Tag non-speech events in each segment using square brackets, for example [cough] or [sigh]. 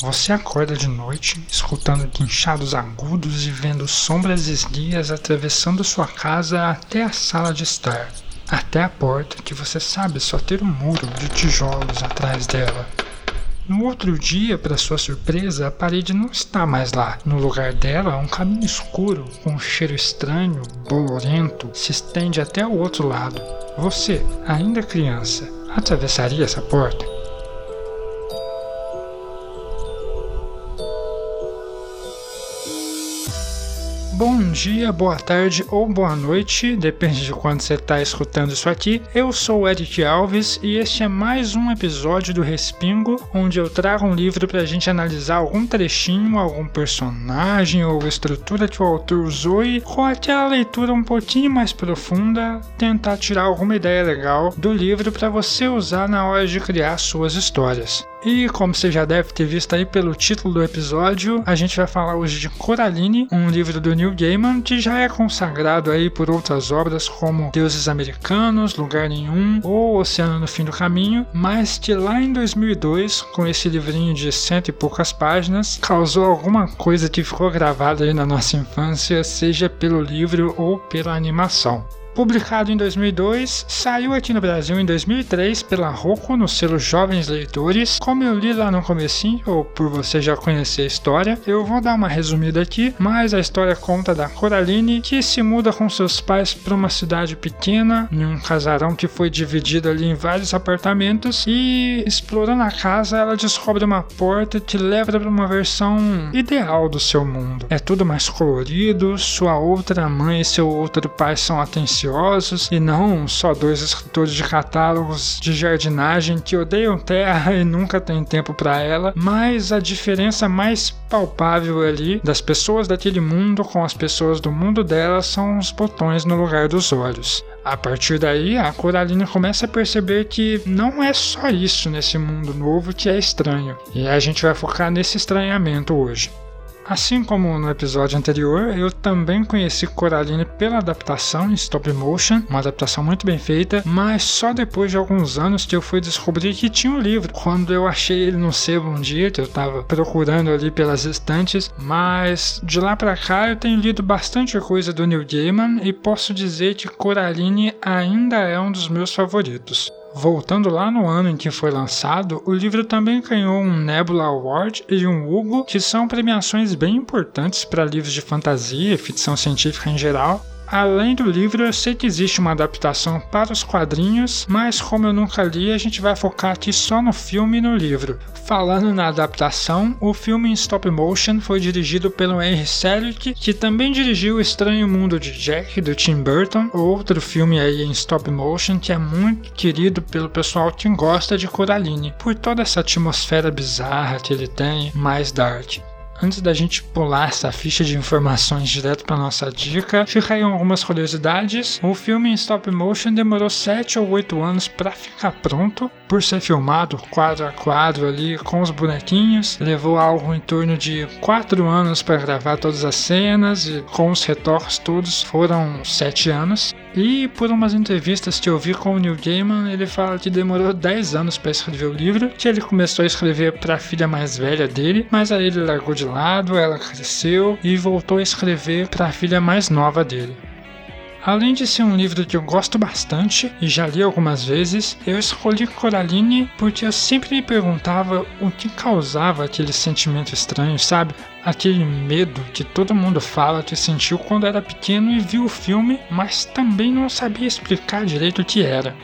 Você acorda de noite, escutando guinchados agudos e vendo sombras esguias atravessando sua casa até a sala de estar, até a porta que você sabe só ter um muro de tijolos atrás dela. No outro dia, para sua surpresa, a parede não está mais lá. No lugar dela, um caminho escuro, com um cheiro estranho, bolorento, se estende até o outro lado. Você, ainda criança, atravessaria essa porta? Bom dia, boa tarde ou boa noite, depende de quando você está escutando isso aqui. Eu sou Eric Alves e este é mais um episódio do Respingo, onde eu trago um livro para a gente analisar algum trechinho, algum personagem ou estrutura que o autor usou e com aquela leitura um pouquinho mais profunda, tentar tirar alguma ideia legal do livro para você usar na hora de criar suas histórias. E como você já deve ter visto aí pelo título do episódio, a gente vai falar hoje de Coraline, um livro do Neil Gaiman que já é consagrado aí por outras obras como Deuses Americanos, Lugar Nenhum ou Oceano no Fim do Caminho, mas que lá em 2002, com esse livrinho de cento e poucas páginas, causou alguma coisa que ficou gravada aí na nossa infância, seja pelo livro ou pela animação. Publicado em 2002, saiu aqui no Brasil em 2003 pela Rocco no selo Jovens Leitores. Como eu li lá no comecinho, ou por você já conhecer a história, eu vou dar uma resumida aqui, mas a história conta da Coraline que se muda com seus pais para uma cidade pequena, em um casarão que foi dividido ali em vários apartamentos e explorando a casa, ela descobre uma porta que leva para uma versão ideal do seu mundo. É tudo mais colorido, sua outra mãe e seu outro pai são atenciosos ambiciosos e não só dois escritores de catálogos de jardinagem que odeiam terra [laughs] e nunca têm tempo para ela, mas a diferença mais palpável ali das pessoas daquele mundo com as pessoas do mundo dela são os botões no lugar dos olhos. A partir daí, a Coraline começa a perceber que não é só isso nesse mundo novo que é estranho, e a gente vai focar nesse estranhamento hoje. Assim como no episódio anterior, eu também conheci Coraline pela adaptação em stop motion, uma adaptação muito bem feita, mas só depois de alguns anos que eu fui descobrir que tinha um livro. Quando eu achei ele no sebo um dia, que eu estava procurando ali pelas estantes, mas de lá para cá eu tenho lido bastante coisa do Neil Gaiman e posso dizer que Coraline ainda é um dos meus favoritos. Voltando lá no ano em que foi lançado, o livro também ganhou um Nebula Award e um Hugo, que são premiações bem importantes para livros de fantasia e ficção científica em geral, Além do livro, eu sei que existe uma adaptação para os quadrinhos, mas como eu nunca li, a gente vai focar aqui só no filme e no livro. Falando na adaptação, o filme em stop motion foi dirigido pelo Henry Selick, que também dirigiu O Estranho Mundo de Jack, do Tim Burton, outro filme aí em stop motion que é muito querido pelo pessoal que gosta de Coraline, por toda essa atmosfera bizarra que ele tem, mais dark. Antes da gente pular essa ficha de informações direto para nossa dica, fica aí algumas curiosidades. O filme em stop motion demorou 7 ou 8 anos para ficar pronto, por ser filmado quadro a quadro ali com os bonequinhos. Levou algo em torno de 4 anos para gravar todas as cenas e com os retoques todos foram 7 anos. E por umas entrevistas que eu vi com o Neil Gaiman, ele fala que demorou 10 anos para escrever o livro, que ele começou a escrever para a filha mais velha dele, mas aí ele largou de lado, ela cresceu e voltou a escrever para a filha mais nova dele. Além de ser um livro que eu gosto bastante e já li algumas vezes, eu escolhi Coraline porque eu sempre me perguntava o que causava aquele sentimento estranho, sabe? Aquele medo que todo mundo fala que sentiu quando era pequeno e viu o filme, mas também não sabia explicar direito o que era.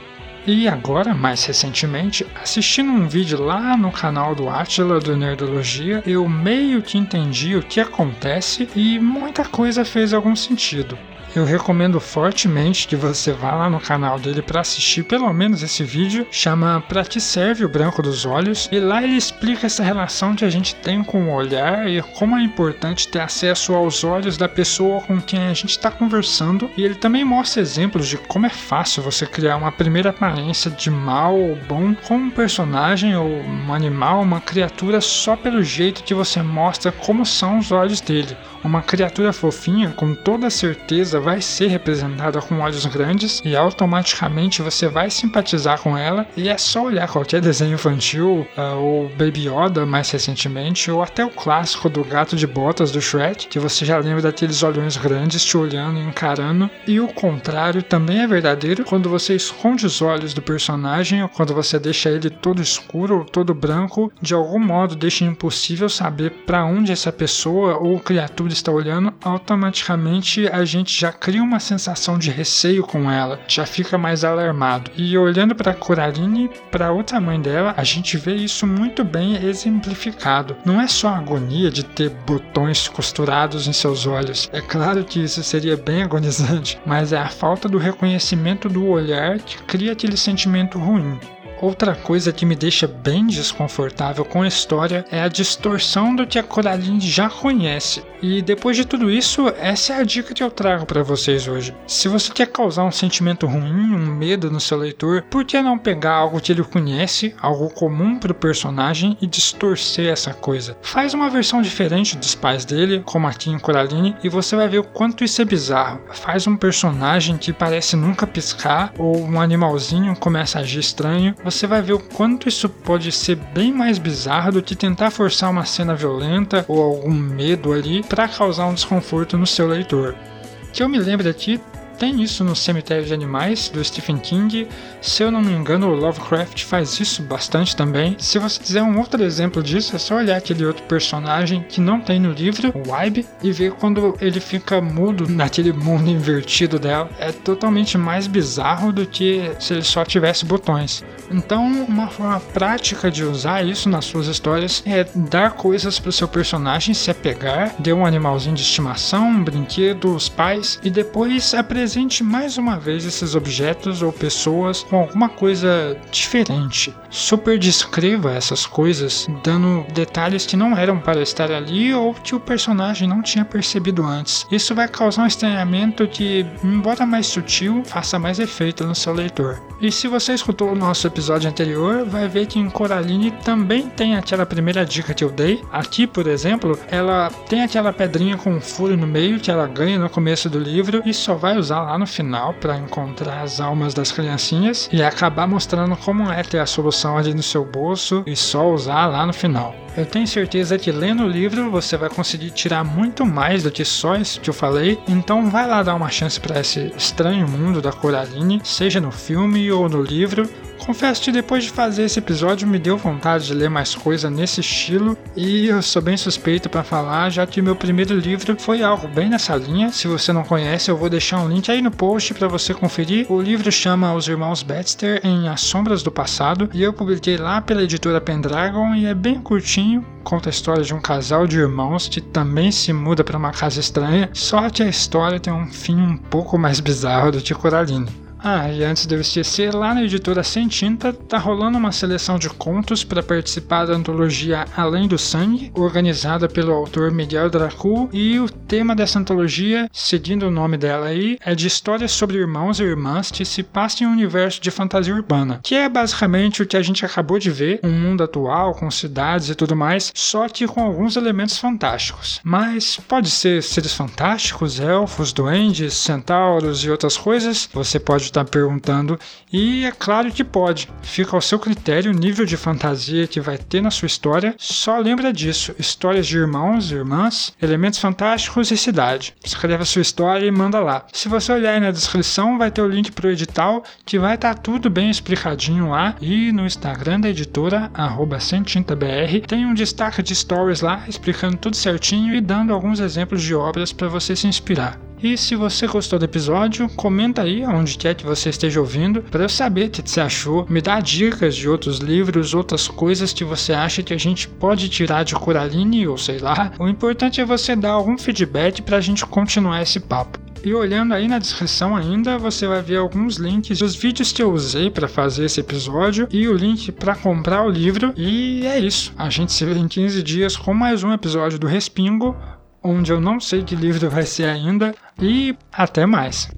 E agora, mais recentemente, assistindo um vídeo lá no canal do Atila do Nerdologia, eu meio que entendi o que acontece e muita coisa fez algum sentido eu recomendo fortemente que você vá lá no canal dele para assistir pelo menos esse vídeo. Chama Pra que serve o branco dos olhos? E lá ele explica essa relação que a gente tem com o olhar e como é importante ter acesso aos olhos da pessoa com quem a gente está conversando. E ele também mostra exemplos de como é fácil você criar uma primeira aparência de mal ou bom com um personagem ou um animal, uma criatura só pelo jeito que você mostra como são os olhos dele. Uma criatura fofinha, com toda certeza vai ser representada com olhos grandes e automaticamente você vai simpatizar com ela. E é só olhar qualquer desenho infantil, uh, ou Baby Yoda mais recentemente, ou até o clássico do gato de botas do Shrek, que você já lembra daqueles olhões grandes te olhando e encarando. E o contrário também é verdadeiro quando você esconde os olhos do personagem ou quando você deixa ele todo escuro ou todo branco, de algum modo deixa impossível saber para onde essa pessoa ou criatura está olhando, automaticamente a gente já cria uma sensação de receio com ela, já fica mais alarmado. E olhando para Coraline, para outra mãe dela, a gente vê isso muito bem exemplificado. Não é só a agonia de ter botões costurados em seus olhos. É claro que isso seria bem agonizante, mas é a falta do reconhecimento do olhar que cria aquele sentimento ruim. Outra coisa que me deixa bem desconfortável com a história é a distorção do que a Coraline já conhece. E depois de tudo isso, essa é a dica que eu trago para vocês hoje. Se você quer causar um sentimento ruim, um medo no seu leitor, por que não pegar algo que ele conhece, algo comum para o personagem e distorcer essa coisa? Faz uma versão diferente dos pais dele, como aqui em Coraline, e você vai ver o quanto isso é bizarro. Faz um personagem que parece nunca piscar ou um animalzinho começa a agir estranho você vai ver o quanto isso pode ser bem mais bizarro do que tentar forçar uma cena violenta ou algum medo ali para causar um desconforto no seu leitor. Que eu me lembro aqui, tem isso no Cemitério de Animais, do Stephen King. Se eu não me engano, o Lovecraft faz isso bastante também. Se você quiser um outro exemplo disso, é só olhar aquele outro personagem que não tem no livro, o Wybe, e ver quando ele fica mudo naquele mundo invertido dela. É totalmente mais bizarro do que se ele só tivesse botões. Então, uma forma prática de usar isso nas suas histórias é dar coisas para o seu personagem se apegar, dê um animalzinho de estimação, um brinquedo, os pais, e depois apresentar Apresente mais uma vez esses objetos ou pessoas com alguma coisa diferente. Super descreva essas coisas, dando detalhes que não eram para estar ali ou que o personagem não tinha percebido antes. Isso vai causar um estranhamento que, embora mais sutil, faça mais efeito no seu leitor. E se você escutou o nosso episódio anterior, vai ver que em Coraline também tem aquela primeira dica que eu dei. Aqui, por exemplo, ela tem aquela pedrinha com um furo no meio que ela ganha no começo do livro e só vai usar lá no final para encontrar as almas das criancinhas e acabar mostrando como é ter a solução ali no seu bolso e só usar lá no final. Eu tenho certeza que lendo o livro você vai conseguir tirar muito mais do que só isso que eu falei, então vai lá dar uma chance para esse estranho mundo da Coraline, seja no filme ou no livro. Confesso que depois de fazer esse episódio me deu vontade de ler mais coisa nesse estilo e eu sou bem suspeito para falar, já que meu primeiro livro foi algo bem nessa linha. Se você não conhece, eu vou deixar um link aí no post para você conferir. O livro chama Os Irmãos Baxter em As Sombras do Passado e eu publiquei lá pela editora Pendragon e é bem curtinho, conta a história de um casal de irmãos que também se muda para uma casa estranha, só que a história tem um fim um pouco mais bizarro do que Coraline. Ah, e antes de eu esquecer, lá na editora Sem Tinta tá rolando uma seleção de contos para participar da antologia Além do Sangue, organizada pelo autor Miguel Dracul, e o tema dessa antologia, seguindo o nome dela aí, é de histórias sobre irmãos e irmãs que se passam em um universo de fantasia urbana, que é basicamente o que a gente acabou de ver, um mundo atual com cidades e tudo mais, só que com alguns elementos fantásticos. Mas pode ser seres fantásticos, elfos, duendes, centauros e outras coisas. Você pode está perguntando, e é claro que pode. Fica ao seu critério o nível de fantasia que vai ter na sua história. Só lembra disso: histórias de irmãos irmãs, elementos fantásticos e cidade. Escreve a sua história e manda lá. Se você olhar aí na descrição, vai ter o link para o edital, que vai estar tá tudo bem explicadinho lá. E no Instagram da editora, @centintabr, tem um destaque de stories lá explicando tudo certinho e dando alguns exemplos de obras para você se inspirar. E se você gostou do episódio, comenta aí onde quer que você esteja ouvindo para eu saber o que você achou. Me dá dicas de outros livros, outras coisas que você acha que a gente pode tirar de Coraline ou sei lá. O importante é você dar algum feedback para a gente continuar esse papo. E olhando aí na descrição ainda, você vai ver alguns links dos vídeos que eu usei para fazer esse episódio e o link para comprar o livro. E é isso. A gente se vê em 15 dias com mais um episódio do Respingo onde eu não sei que livro vai ser ainda, e até mais.